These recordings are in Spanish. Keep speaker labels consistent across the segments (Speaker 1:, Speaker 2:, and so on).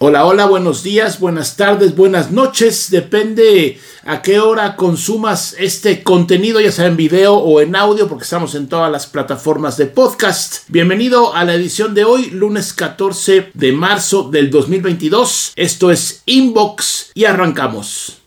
Speaker 1: Hola, hola, buenos días, buenas tardes, buenas noches. Depende a qué hora consumas este contenido, ya sea en video o en audio, porque estamos en todas las plataformas de podcast. Bienvenido a la edición de hoy, lunes 14 de marzo del 2022. Esto es Inbox y arrancamos.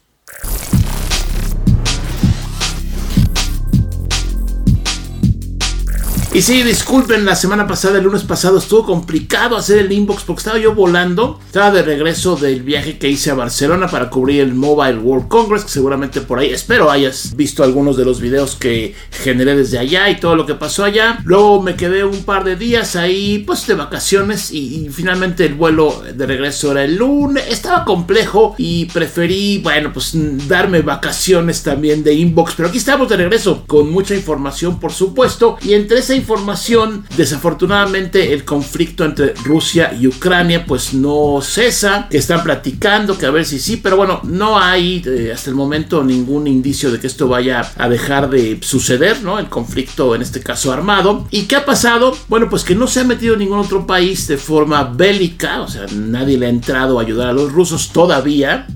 Speaker 1: Y sí, disculpen, la semana pasada, el lunes pasado, estuvo complicado hacer el inbox porque estaba yo volando. Estaba de regreso del viaje que hice a Barcelona para cubrir el Mobile World Congress, que seguramente por ahí, espero hayas visto algunos de los videos que generé desde allá y todo lo que pasó allá. Luego me quedé un par de días ahí, pues de vacaciones y, finalmente el vuelo de regreso era el lunes. Estaba complejo y preferí, bueno, pues darme vacaciones también de inbox. Pero aquí estamos de regreso con mucha información, por supuesto. Y entre esa información, desafortunadamente el conflicto entre Rusia y Ucrania pues no cesa, están platicando, que a ver si sí, pero bueno, no hay eh, hasta el momento ningún indicio de que esto vaya a dejar de suceder, ¿no? El conflicto en este caso armado. ¿Y qué ha pasado? Bueno, pues que no se ha metido ningún otro país de forma bélica, o sea, nadie le ha entrado a ayudar a los rusos todavía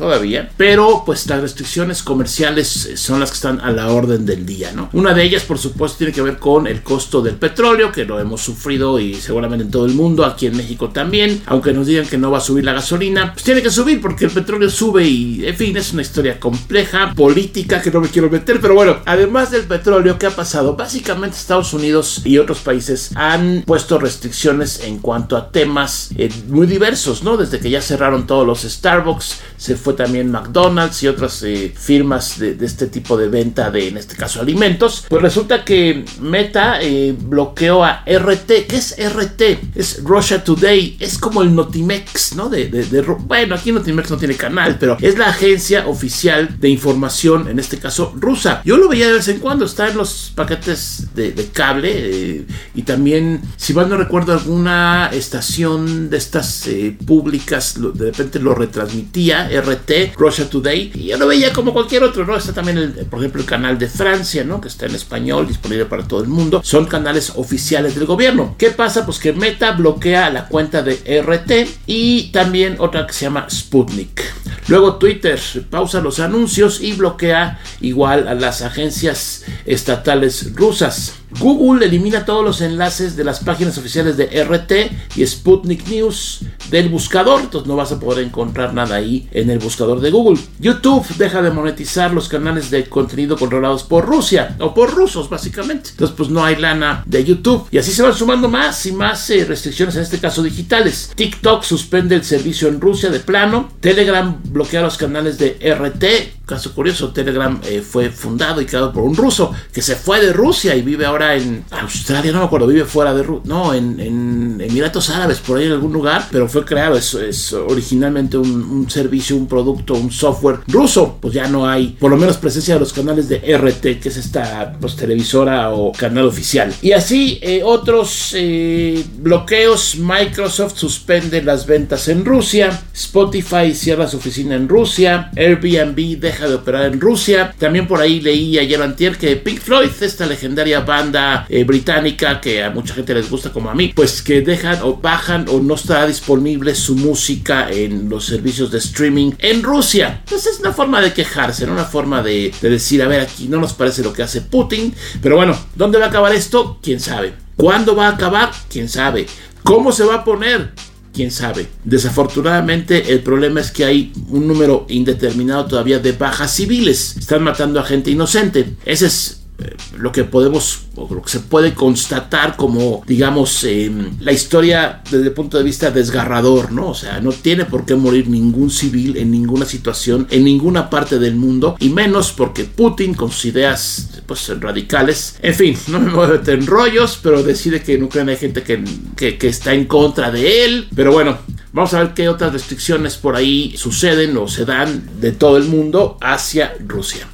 Speaker 1: todavía, pero pues las restricciones comerciales eh, son las que están a la orden del día, ¿no? Una de ellas, por supuesto, tiene que ver con el costo del petróleo, que lo hemos sufrido y seguramente en todo el mundo, aquí en México también, aunque nos digan que no va a subir la gasolina, pues tiene que subir porque el petróleo sube y, en fin, es una historia compleja, política, que no me quiero meter, pero bueno, además del petróleo, ¿qué ha pasado? Básicamente Estados Unidos y otros países han puesto restricciones en cuanto a temas eh, muy diversos, ¿no? Desde que ya cerraron todos los Starbucks, se fue también McDonald's y otras eh, firmas de, este tipo de venta de, en este caso, alimentos. Pues resulta que Meta eh, bloqueó a RT. ¿Qué es RT? Es Russia Today. Es como el Notimex, ¿no? De, bueno, aquí Notimex no tiene canal, pero es la agencia oficial de información, en este caso rusa. Yo lo veía de vez en cuando, está en los paquetes de, cable eh, y también, si mal no recuerdo, alguna estación de estas públicas de repente lo retransmitía, RT Russia Today, y yo lo veía como cualquier otro, ¿no? Está también, por ejemplo, el canal de Francia, ¿no? Que está en español, disponible para todo el mundo. Son canales oficiales del gobierno. ¿Qué pasa? Pues que Meta bloquea la cuenta de RT y también otra que se llama Sputnik. Luego Twitter pausa los anuncios y bloquea igual a las agencias estatales rusas. Google elimina todos los enlaces de las páginas oficiales de RT y Sputnik News del buscador, entonces no vas a poder encontrar nada ahí en el buscador de Google. YouTube deja de monetizar los canales de contenido controlados por Rusia o por rusos básicamente. Entonces pues no hay lana de YouTube y así se van sumando más y más eh, restricciones en este caso digitales. TikTok suspende el servicio en Rusia de plano. Telegram bloquea los canales de RT caso curioso, Telegram eh, fue fundado y creado por un ruso que se fue de Rusia y vive ahora en Australia, no me acuerdo, vive fuera de Rusia, no, en, Emiratos Árabes, por ahí en algún lugar, pero fue creado, es, es originalmente un, servicio, un un software ruso, pues ya no hay, por lo menos presencia de los canales de RT, que es esta pues, televisora o canal oficial. Y así eh, otros eh, bloqueos, Microsoft suspende las ventas en Rusia, Spotify cierra su oficina en Rusia, Airbnb deja de operar en Rusia. También por ahí leí ayer antier que Pink Floyd, esta legendaria banda eh, británica que a mucha gente les gusta como a mí, pues que dejan o bajan o no está disponible su música en los servicios de streaming en Rusia. Pues es una forma de quejarse, ¿no? una forma de, de decir, a ver, aquí no nos parece lo que hace Putin, pero bueno, ¿dónde va a acabar esto? ¿Quién sabe? ¿Cuándo va a acabar? ¿Quién sabe? ¿Cómo se va a poner? quién sabe. Desafortunadamente el problema es que hay un número indeterminado todavía de bajas civiles. Están matando a gente inocente. Ese es eh, lo que podemos o lo que se puede constatar como digamos em, la historia desde el punto de vista desgarrador no o sea no tiene por qué morir ningún civil en ninguna situación en ninguna parte del mundo y menos porque Putin con sus ideas pues radicales en fin no me meter en rollos pero decide que en Ucrania hay gente que, que, que está en contra de él pero bueno Vamos a ver qué otras restricciones por ahí suceden o se dan de todo el mundo hacia Rusia.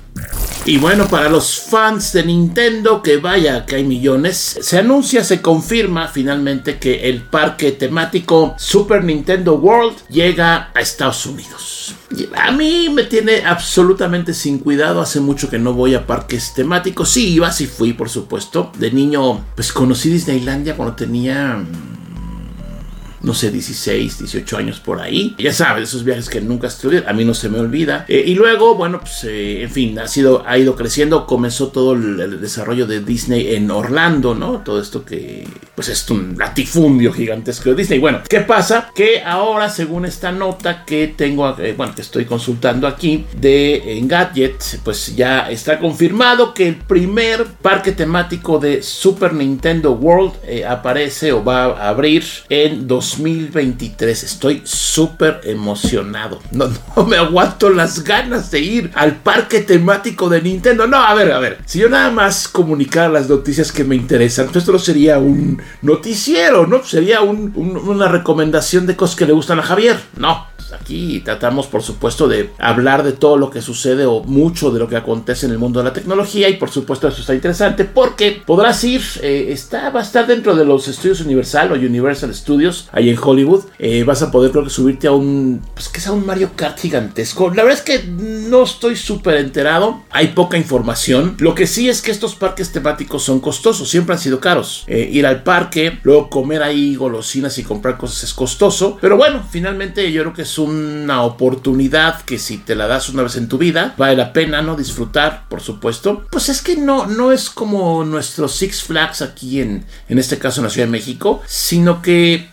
Speaker 1: Y bueno, para los fans de Nintendo, que vaya que hay millones, se anuncia, se confirma finalmente que el parque temático Super Nintendo World llega a Estados Unidos. A mí me tiene absolutamente sin cuidado. Hace mucho que no voy a parques temáticos. Sí, iba, sí fui, por supuesto. De niño, pues conocí Disneylandia cuando tenía no sé, 16, 18 años por ahí. Ya sabes, esos viajes que nunca estuve, a mí no se me olvida. Eh, y luego, bueno, pues, eh, en fin, ha, sido, ha ido creciendo, comenzó todo el, desarrollo de Disney en Orlando, ¿no? Todo esto que, pues, es un latifundio gigantesco de Disney. Bueno, ¿qué pasa? Que ahora, según esta nota que tengo, eh, bueno, que estoy consultando aquí de Gadget, pues ya está confirmado que el primer parque temático de Super Nintendo World aparece o va a abrir en 2023. Estoy súper emocionado. No, no me aguanto las ganas de ir al parque temático de Nintendo. No, a ver, a ver. Si yo nada más comunicara las noticias que me interesan, pues esto no sería un noticiero, ¿no? Sería una recomendación de cosas que le gustan a Javier. No, aquí tratamos, por supuesto, de hablar de todo lo que sucede o mucho de lo que acontece en el mundo de la tecnología. Y por supuesto, eso está interesante porque podrás ir, eh, está, va a estar dentro de los estudios Universal o Universal Studios en Hollywood. Eh, vas a poder, creo que, subirte a un, pues que sea un Mario Kart gigantesco. La verdad es que no estoy súper enterado. Hay poca información. Lo que sí es que estos parques temáticos son costosos, siempre han sido caros. Eh, ir al parque, luego comer ahí golosinas y comprar cosas es costoso. Pero bueno, finalmente yo creo que es una oportunidad que si te la das una vez en tu vida, vale la pena, ¿no? Disfrutar, por supuesto. Pues es que no, no es como nuestros Six Flags aquí en, en este caso en la Ciudad de México, sino que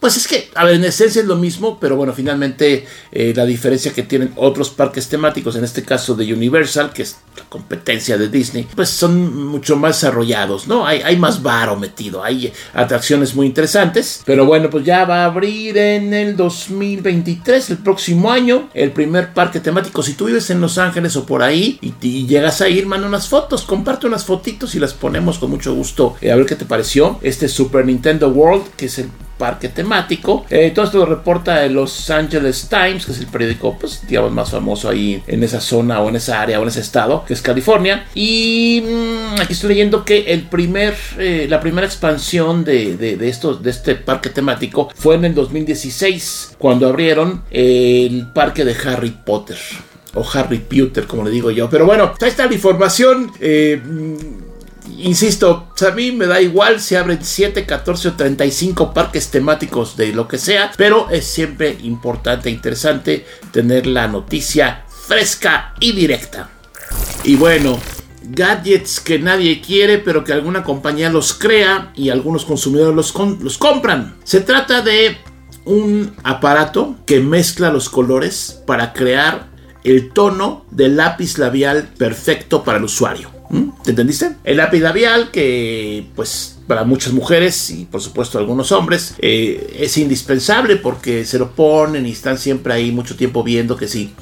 Speaker 1: pues es que, a ver, en esencia es lo mismo, pero bueno, finalmente eh, la diferencia que tienen otros parques temáticos, en este caso de Universal, que es la competencia de Disney, pues son mucho más desarrollados, ¿no? Hay, hay más varo metido, hay atracciones muy interesantes, pero bueno, pues ya va a abrir en el 2023, el próximo año, el primer parque temático. Si tú vives en Los Ángeles o por ahí y, llegas a ir, manda unas fotos, comparte unas fotitos y las ponemos con mucho gusto eh, a ver qué te pareció. Este Super Nintendo World, que es el parque temático. Eh, todo esto lo reporta el Los Angeles Times, que es el periódico, pues, digamos, más famoso ahí en esa zona o en esa área o en ese estado, que es California. Y mm, aquí estoy leyendo que el primer, eh, la primera expansión de, de, de, de este parque temático fue en el 2016, cuando abrieron el parque de Harry Potter. O Harry Potter, como le digo yo. Pero bueno, ahí está la información. Eh, insisto, a mí me da igual si abren 7, 14 o 35 parques temáticos de lo que sea, pero es siempre importante e interesante tener la noticia fresca y directa. Y bueno, gadgets que nadie quiere, pero que alguna compañía los crea y algunos consumidores los, compran. Se trata de un aparato que mezcla los colores para crear el tono del lápiz labial perfecto para el usuario. ¿Mm? ¿Te entendiste? El lápiz labial que pues para muchas mujeres y por supuesto algunos hombres eh, es indispensable porque se lo ponen y están siempre ahí mucho tiempo viendo que sí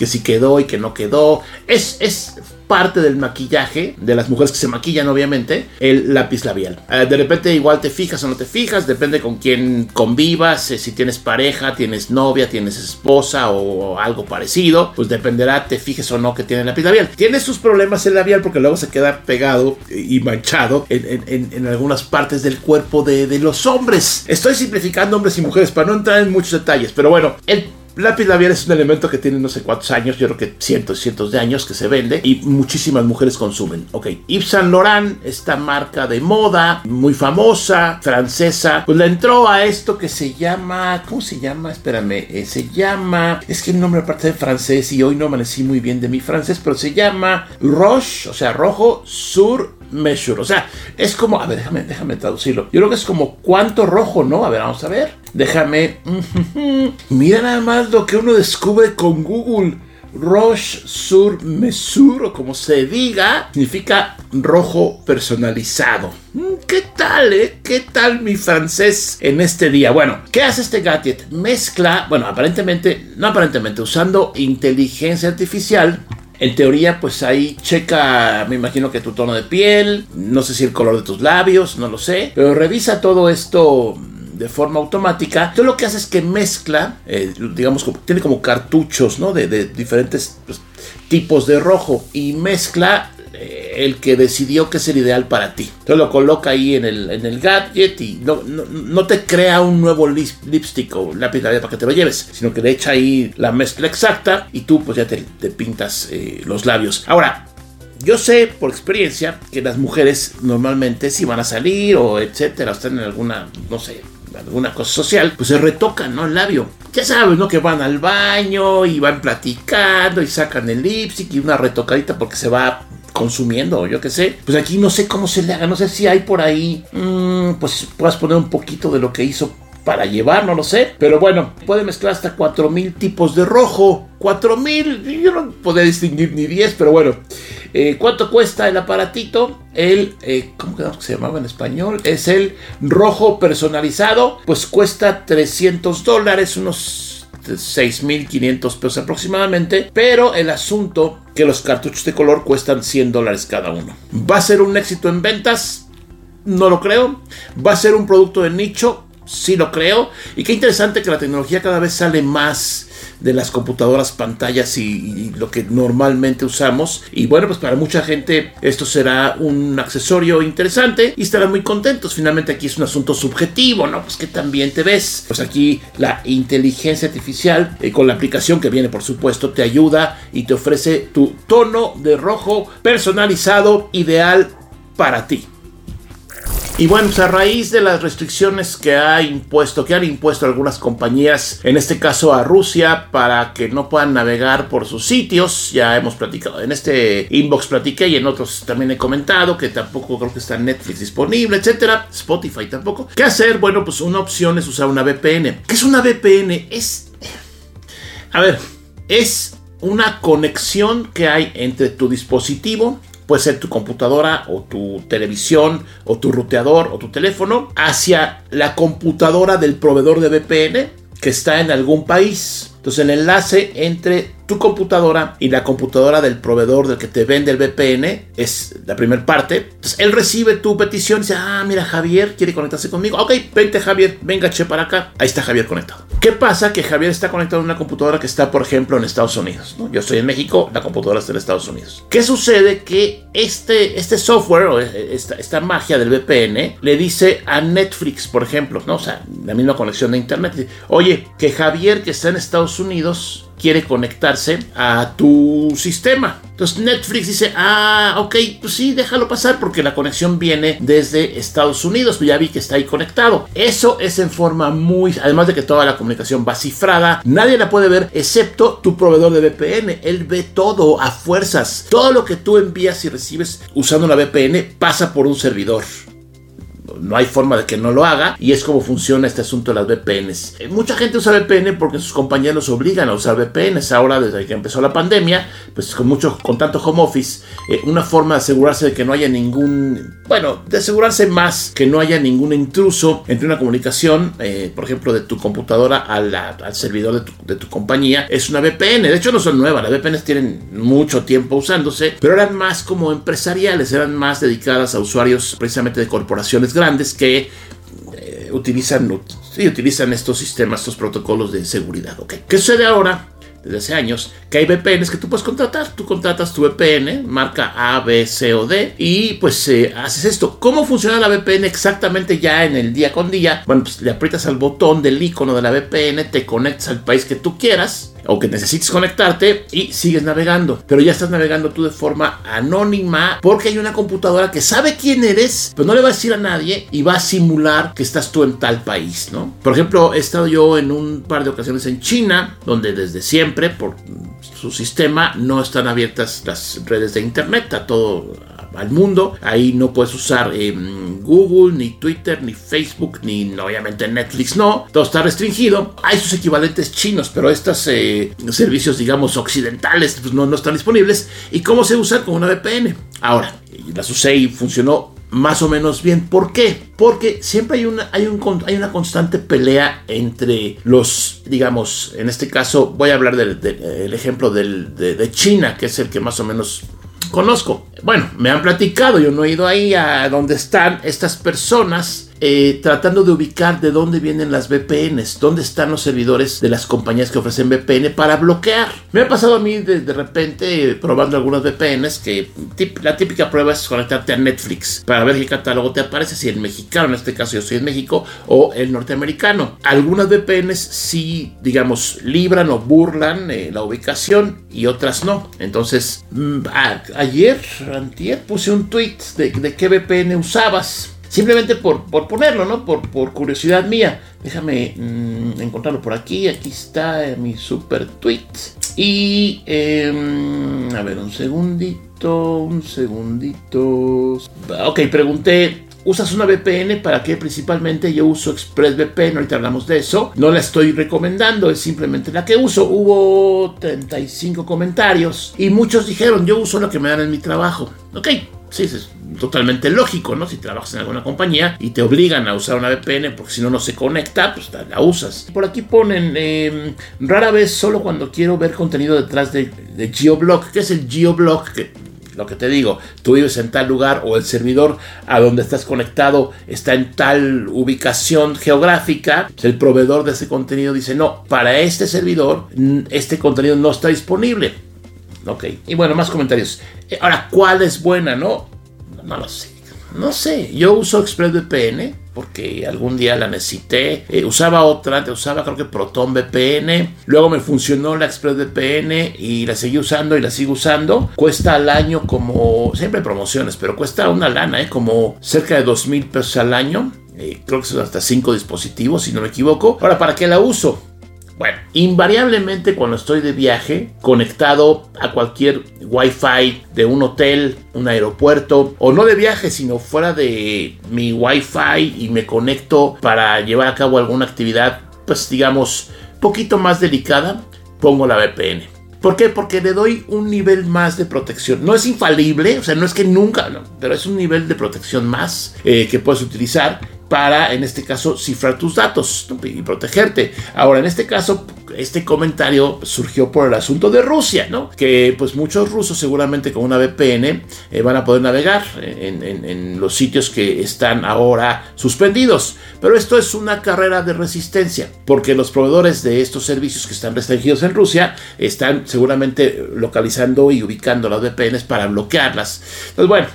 Speaker 1: que sí quedó y que no quedó es, es parte del maquillaje de las mujeres que se maquillan, obviamente, el lápiz labial. Eh, de repente igual te fijas o no te fijas, depende con quién convivas, eh, si tienes pareja, tienes novia, tienes esposa o algo parecido, pues dependerá, te fijes o no que tiene lápiz labial. Tiene sus problemas el labial porque luego se queda pegado y manchado en, algunas partes del cuerpo de, de los hombres. Estoy simplificando hombres y mujeres para no entrar en muchos detalles, pero bueno, el lápiz labial es un elemento que tiene no sé cuántos años, yo creo que cientos y cientos de años que se vende y muchísimas mujeres consumen. Ok, Yves Saint Laurent, esta marca de moda muy famosa, francesa, pues le entró a esto que se llama, ¿cómo se llama? Espérame, eh, se llama, es que el nombre aparte de francés y hoy no amanecí muy bien de mi francés, pero se llama Roche, o sea, rojo sur measure. O sea, es como, a ver, déjame, déjame traducirlo. Yo creo que es como cuánto rojo, ¿no? A ver, vamos a ver. Déjame. Mira nada más lo que uno descubre con Google. Roche sur mesure, o como se diga, significa rojo personalizado. Mm, ¿Qué tal, eh? ¿Qué tal mi francés en este día? Bueno, ¿qué hace este gadget? Mezcla, bueno, aparentemente, no aparentemente, usando inteligencia artificial, en teoría, pues ahí checa, me imagino que tu tono de piel, no sé si el color de tus labios, no lo sé, pero revisa todo esto de forma automática. Entonces lo que hace es que mezcla, eh, digamos, tiene como cartuchos, ¿no? De, diferentes pues, tipos de rojo y mezcla eh, el que decidió que es el ideal para ti. Entonces lo coloca ahí en el, en el gadget y no, no, te crea un nuevo lipstick o lápiz para que te lo lleves, sino que le echa ahí la mezcla exacta y tú pues ya te, pintas eh, los labios. Ahora, yo sé por experiencia que las mujeres normalmente si van a salir o etcétera, están en alguna, no sé, alguna cosa social, pues se retocan, ¿no? El labio. Ya sabes, ¿no? Que van al baño y van platicando y sacan el lipstick y una retocadita porque se va consumiendo, yo qué sé. Pues aquí no sé cómo se le haga, no sé si hay por ahí, mmm, pues puedas poner un poquito de lo que hizo para llevar, no lo sé. Pero bueno, puede mezclar hasta 4000 tipos de rojo. 4000, yo no podía distinguir ni 10, pero bueno. Eh, ¿Cuánto cuesta el aparatito? El, eh, ¿cómo que se llamaba en español? Es el rojo personalizado. Pues cuesta 300 dólares, unos 6.500 pesos aproximadamente. Pero el asunto que los cartuchos de color cuestan 100 dólares cada uno. ¿Va a ser un éxito en ventas? No lo creo. ¿Va a ser un producto de nicho? sí lo creo. Y qué interesante que la tecnología cada vez sale más de las computadoras, pantallas y, lo que normalmente usamos. Y bueno, pues para mucha gente esto será un accesorio interesante y estarán muy contentos. Finalmente aquí es un asunto subjetivo, ¿no? Pues que también te ves. Pues aquí la inteligencia artificial, eh, con la aplicación que viene por supuesto, te ayuda y te ofrece tu tono de rojo personalizado ideal para ti. Y bueno, pues a raíz de las restricciones que ha impuesto, que han impuesto algunas compañías, en este caso a Rusia, para que no puedan navegar por sus sitios, ya hemos platicado, en este inbox platiqué y en otros también he comentado que tampoco creo que está Netflix disponible, etcétera, Spotify tampoco. ¿Qué hacer? Bueno, pues una opción es usar una VPN. ¿Qué es una VPN? Es... A ver, es una conexión que hay entre tu dispositivo puede ser tu computadora o tu televisión o tu ruteador o tu teléfono, hacia la computadora del proveedor de VPN que está en algún país. Entonces el enlace entre tu computadora y la computadora del proveedor del que te vende el VPN es la primera parte. Entonces él recibe tu petición y dice, ah, mira, Javier quiere conectarse conmigo. Ok, vente Javier, venga, che para acá. Ahí está Javier conectado. ¿Qué pasa? Que Javier está conectado a una computadora que está, por ejemplo, en Estados Unidos. Yo estoy en México, la computadora está en Estados Unidos. ¿Qué sucede? Que este, este software o esta, esta magia del VPN le dice a Netflix, por ejemplo, ¿no? o sea, la misma conexión de Internet, oye, que Javier que está en Estados Unidos quiere conectarse a tu sistema. Entonces Netflix dice, ah, ok, pues sí, déjalo pasar porque la conexión viene desde Estados Unidos, pues ya vi que está ahí conectado. Eso es en forma muy, además de que toda la comunicación va cifrada, nadie la puede ver excepto tu proveedor de VPN. Él ve todo a fuerzas. Todo lo que tú envías y recibes usando una VPN pasa por un servidor no hay forma de que no lo haga y es como funciona este asunto de las VPNs. Eh, mucha gente usa VPN porque sus compañeros obligan a usar VPNs. Ahora, desde que empezó la pandemia, pues con mucho, con tanto home office, eh, una forma de asegurarse de que no haya ningún, bueno, de asegurarse más que no haya ningún intruso entre una comunicación, eh, por ejemplo, de tu computadora al servidor de tu, compañía, es una VPN. De hecho, no son nuevas, las VPNs tienen mucho tiempo usándose, pero eran más como empresariales, eran más dedicadas a usuarios precisamente de corporaciones que eh, utilizan, utilizan estos sistemas, estos protocolos de seguridad. ¿Qué sucede ahora? Desde hace años, que hay VPNs que tú puedes contratar. Tú contratas tu VPN, marca A, B, C o D, y pues eh, haces esto. ¿Cómo funciona la VPN exactamente ya en el día con día? Bueno, pues le aprietas al botón del icono de la VPN, te conectas al país que tú quieras o que necesites conectarte y sigues navegando. Pero ya estás navegando tú de forma anónima porque hay una computadora que sabe quién eres, pero no le va a decir a nadie y va a simular que estás tú en tal país, ¿no? Por ejemplo, he estado yo en un par de ocasiones en China, donde desde siempre, por su sistema, no están abiertas las redes de internet, a todo al mundo. Ahí no puedes usar em, Google, ni Twitter, ni Facebook, ni obviamente Netflix, no. Todo está restringido. Hay sus equivalentes chinos, pero estos eh, servicios, digamos, occidentales pues no, no están disponibles. ¿Y cómo se usa con una VPN? Ahora, las usé y funcionó más o menos bien. ¿Por qué? Porque siempre hay una, hay, un, hay una constante pelea entre los, digamos, en este caso voy a hablar del, ejemplo del, de, China, que es el que más o menos conozco. Bueno, me han platicado, yo no he ido ahí a donde están estas personas eh, tratando de ubicar de dónde vienen las VPNs, dónde están los servidores de las compañías que ofrecen VPN para bloquear. Me ha pasado a mí de, repente probando algunas VPNs que la típica prueba es conectarte a Netflix para ver qué catálogo te aparece, si el mexicano, en este caso yo soy en México, o el norteamericano. Algunas VPNs sí, digamos, libran o burlan eh, la ubicación y otras no. Entonces, mm, ayer, antier, puse un tweet de, de qué VPN usabas simplemente por, por ponerlo, ¿no? Por, por curiosidad mía. Déjame mm, encontrarlo por aquí. Aquí está mi super tweet. Y, em, a ver, un segundito, un segundito. Ok, pregunté ¿Usas una VPN? ¿Para qué? Principalmente yo uso ExpressVPN, ahorita hablamos de eso. No la estoy recomendando, es simplemente la que uso. Hubo 35 comentarios y muchos dijeron, yo uso lo que me dan en mi trabajo. Ok, sí, es totalmente lógico, ¿no? Si trabajas en alguna compañía y te obligan a usar una VPN porque si no, no se conecta, pues la usas. Por aquí ponen, em, rara vez solo cuando quiero ver contenido detrás de, de GeoBlock. ¿Qué es el GeoBlock? Que lo que te digo, tú vives en tal lugar o el servidor a donde estás conectado está en tal ubicación geográfica, el proveedor de ese contenido dice, no, para este servidor este contenido no está disponible. Ok, y bueno, más comentarios. Eh, ahora, ¿cuál es buena? No, no lo sé. No sé, yo uso ExpressVPN porque algún día la necesité. Eh, usaba otra, usaba creo que Proton VPN. Luego me funcionó la ExpressVPN y la seguí usando y la sigo usando. Cuesta al año como, siempre promociones, pero cuesta una lana, ¿eh? como cerca de dos mil pesos al año. Eh, creo que son hasta 5 dispositivos, si no me equivoco. Ahora, ¿para qué la uso? Bueno, invariablemente cuando estoy de viaje, conectado a cualquier Wi-Fi de un hotel, un aeropuerto, o no de viaje, sino fuera de mi Wi-Fi y me conecto para llevar a cabo alguna actividad, pues digamos, poquito más delicada, pongo la VPN. ¿Por qué? Porque le doy un nivel más de protección. No es infalible, o sea, no es que nunca, pero es un nivel de protección más eh, que puedes utilizar para, en este caso, cifrar tus datos y protegerte. Ahora, en este caso, este comentario surgió por el asunto de Rusia, ¿no? Que pues muchos rusos seguramente con una VPN eh, van a poder navegar en, en, los sitios que están ahora suspendidos. Pero esto es una carrera de resistencia, porque los proveedores de estos servicios que están restringidos en Rusia están seguramente localizando y ubicando las VPNs para bloquearlas. Entonces, bueno,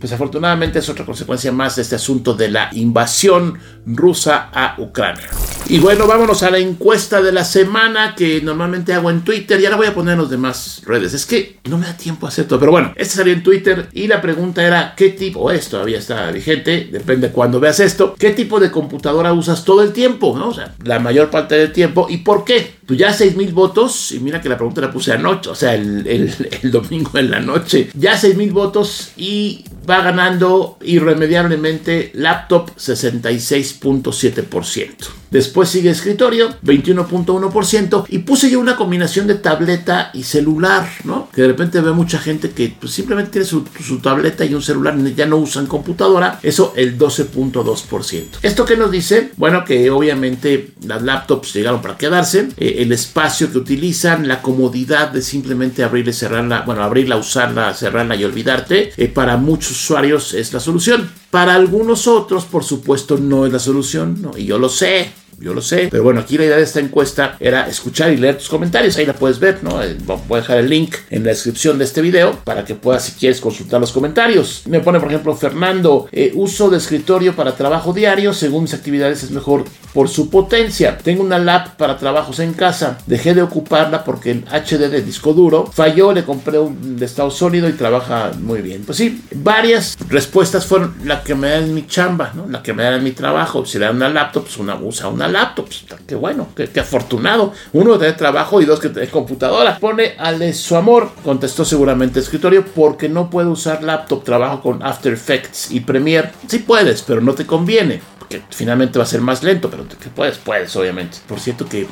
Speaker 1: pues afortunadamente es otra consecuencia más de este asunto de la invasión rusa a Ucrania. Y bueno, vámonos a la encuesta de la semana que normalmente hago en Twitter. Ya la voy a poner en las demás redes. Es que no me da tiempo a hacer todo. Pero bueno, este salió en Twitter y la pregunta era: ¿qué tipo, o esto todavía está vigente, depende de cuando veas esto, qué tipo de computadora usas todo el tiempo? O sea, la mayor parte del tiempo y por qué? Pues ya 6 mil votos. Y mira que la pregunta la puse anoche, o sea, el, el domingo en la noche. Ya 6 mil votos y va ganando irremediablemente laptop 66.7%. Después sigue escritorio, 21.1%. Y puse yo una combinación de tableta y celular, ¿no? Que de repente ve mucha gente que pues, simplemente tiene su, tableta y un celular ya no usan computadora. Eso el 12.2%. ¿Esto qué nos dice? Bueno, que obviamente las laptops llegaron para quedarse. Eh, el espacio que utilizan, la comodidad de simplemente abrirla y cerrarla, bueno, abrirla, usarla, cerrarla y olvidarte. Eh, para muchos usuarios es la solución. Para algunos otros, por supuesto, no es la solución, ¿no? y yo lo sé, yo lo sé. Pero bueno, aquí la idea de esta encuesta era escuchar y leer tus comentarios. Ahí la puedes ver, ¿no? Eh, voy a dejar el link en la descripción de este video para que puedas, si quieres, consultar los comentarios. Me pone, por ejemplo, Fernando, eh, uso de escritorio para trabajo diario. Según mis actividades es mejor por su potencia. Tengo una lap para trabajos en casa. Dejé de ocuparla porque el HD de disco duro falló. Le compré un de estado sólido y trabaja muy bien. Pues sí, varias respuestas fueron la que me dan en mi chamba, ¿no? La que me dan en mi trabajo. Si le dan una laptop, pues una usa una laptops. Qué bueno, qué, afortunado. Uno de trabajo y dos que tiene computadora. Pone Ale su amor, contestó seguramente escritorio, porque no puedo usar laptop. Trabajo con After Effects y Premiere. Sí puedes, pero no te conviene que finalmente va a ser más lento, pero que puedes, puedes, obviamente. Por cierto que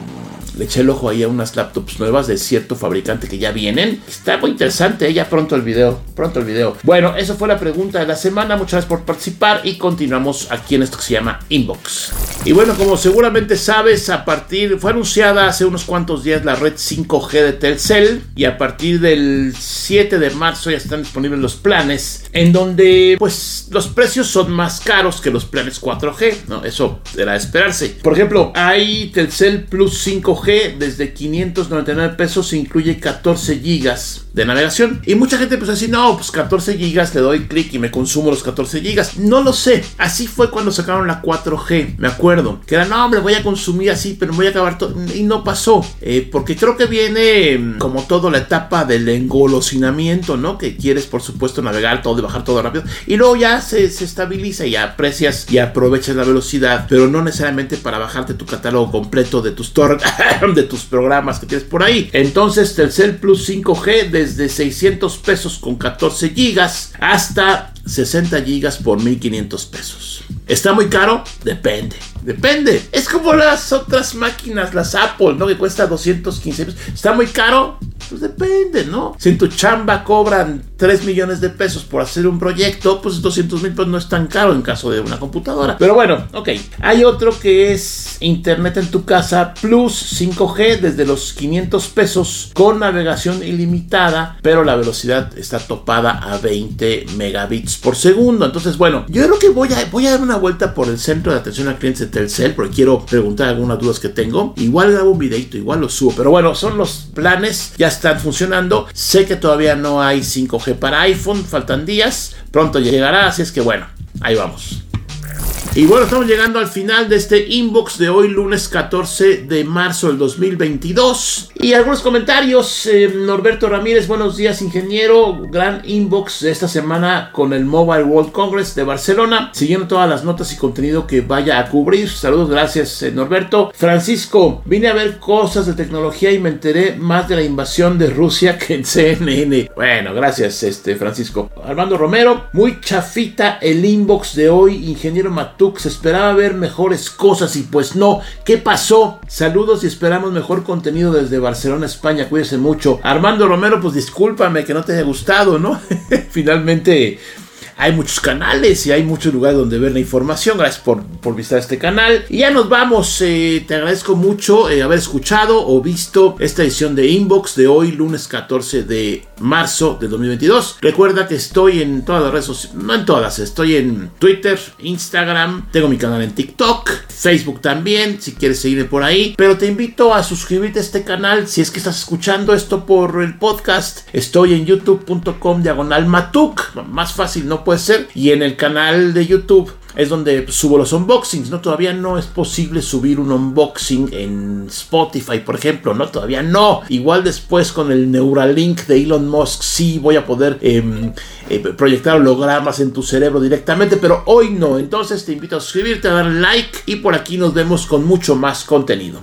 Speaker 1: le eché el ojo ahí a unas laptops nuevas de cierto fabricante que ya vienen. Está muy interesante, ¿eh? ya pronto el video, pronto el video. Bueno, eso fue la pregunta de la semana, muchas gracias por participar y continuamos aquí en esto que se llama Inbox. Y bueno, como seguramente sabes, a partir, fue anunciada hace unos cuantos días la red 5G de Telcel y a partir del 7 de marzo ya están disponibles los planes en donde pues los precios son más caros que los planes 4G ¿no? Eso era de esperarse. Por ejemplo, hay Telcel Plus 5G desde 599 pesos, incluye 14 gigas de navegación. Y mucha gente pues así, no, pues 14 gigas, le doy clic y me consumo los 14 gigas. No lo sé. Así fue cuando sacaron la 4G, me acuerdo. Que era, no, hombre, voy a consumir así, pero voy a acabar todo. Y no pasó. Eh, porque creo que viene, mm, como todo, la etapa del engolosinamiento, ¿no? Que quieres, por supuesto, navegar todo de bajar todo rápido. Y luego ya se, se estabiliza y aprecias y aprovechas la velocidad, pero no necesariamente para bajarte tu catálogo completo de tus, de tus programas que tienes por ahí. Entonces, Telcel Plus 5G desde 600 pesos con 14 gigas hasta 60 gigas por 1500 pesos. ¿Está muy caro? Depende. Depende. Es como las otras máquinas, las Apple, ¿no? Que cuesta 215 pesos. ¿Está muy caro? Pues depende, ¿no? Si en tu chamba cobran 3 millones de pesos por hacer un proyecto, pues 200 mil pesos no es tan caro en caso de una computadora. Pero bueno, ok. Hay otro que es Internet en tu casa Plus 5G desde los 500 pesos con navegación ilimitada, pero la velocidad está topada a 20 megabits por segundo. Entonces, bueno, yo creo que voy a, voy a dar una vuelta por el centro de atención a clientes de Telcel porque quiero preguntar algunas dudas que tengo. Igual grabo un videito, igual lo subo. Pero bueno, son los planes. Ya están funcionando. Sé que todavía no hay 5G para iPhone, faltan días, pronto llegará, así es que bueno, ahí vamos. Y bueno, estamos llegando al final de este inbox de hoy, lunes 14 de marzo del 2022. Y algunos comentarios. Eh, Norberto Ramírez, buenos días, ingeniero. Gran inbox de esta semana con el Mobile World Congress de Barcelona. Siguiendo todas las notas y contenido que vaya a cubrir. Saludos, gracias, eh, Norberto. Francisco, vine a ver cosas de tecnología y me enteré más de la invasión de Rusia que en CNN. Bueno, gracias, este Francisco. Armando Romero, muy chafita el inbox de hoy, ingeniero Matú se esperaba ver mejores cosas y pues no. ¿Qué pasó? Saludos y esperamos mejor contenido desde Barcelona, España. Cuídense mucho. Armando Romero, pues discúlpame que no te haya gustado, ¿no? Finalmente hay muchos canales y hay muchos lugares donde ver la información. Gracias por, por visitar este canal. Y ya nos vamos. Eh, te agradezco mucho eh, haber escuchado o visto esta edición de Inbox de hoy, lunes 14 de marzo de 2022. Recuerda que estoy en todas las redes sociales, no en todas, estoy en Twitter, Instagram, tengo mi canal en TikTok, Facebook también, si quieres seguirme por ahí. Pero te invito a suscribirte a este canal si es que estás escuchando esto por el podcast. Estoy en youtube.com diagonal matuk, más fácil no puede ser. Y en el canal de YouTube es donde subo los unboxings, ¿no? Todavía no es posible subir un unboxing en Spotify, por ejemplo, ¿no? Todavía no. Igual después con el Neuralink de Elon Musk sí voy a poder em, eh, proyectar hologramas en tu cerebro directamente, pero hoy no. Entonces te invito a suscribirte, a dar like y por aquí nos vemos con mucho más contenido.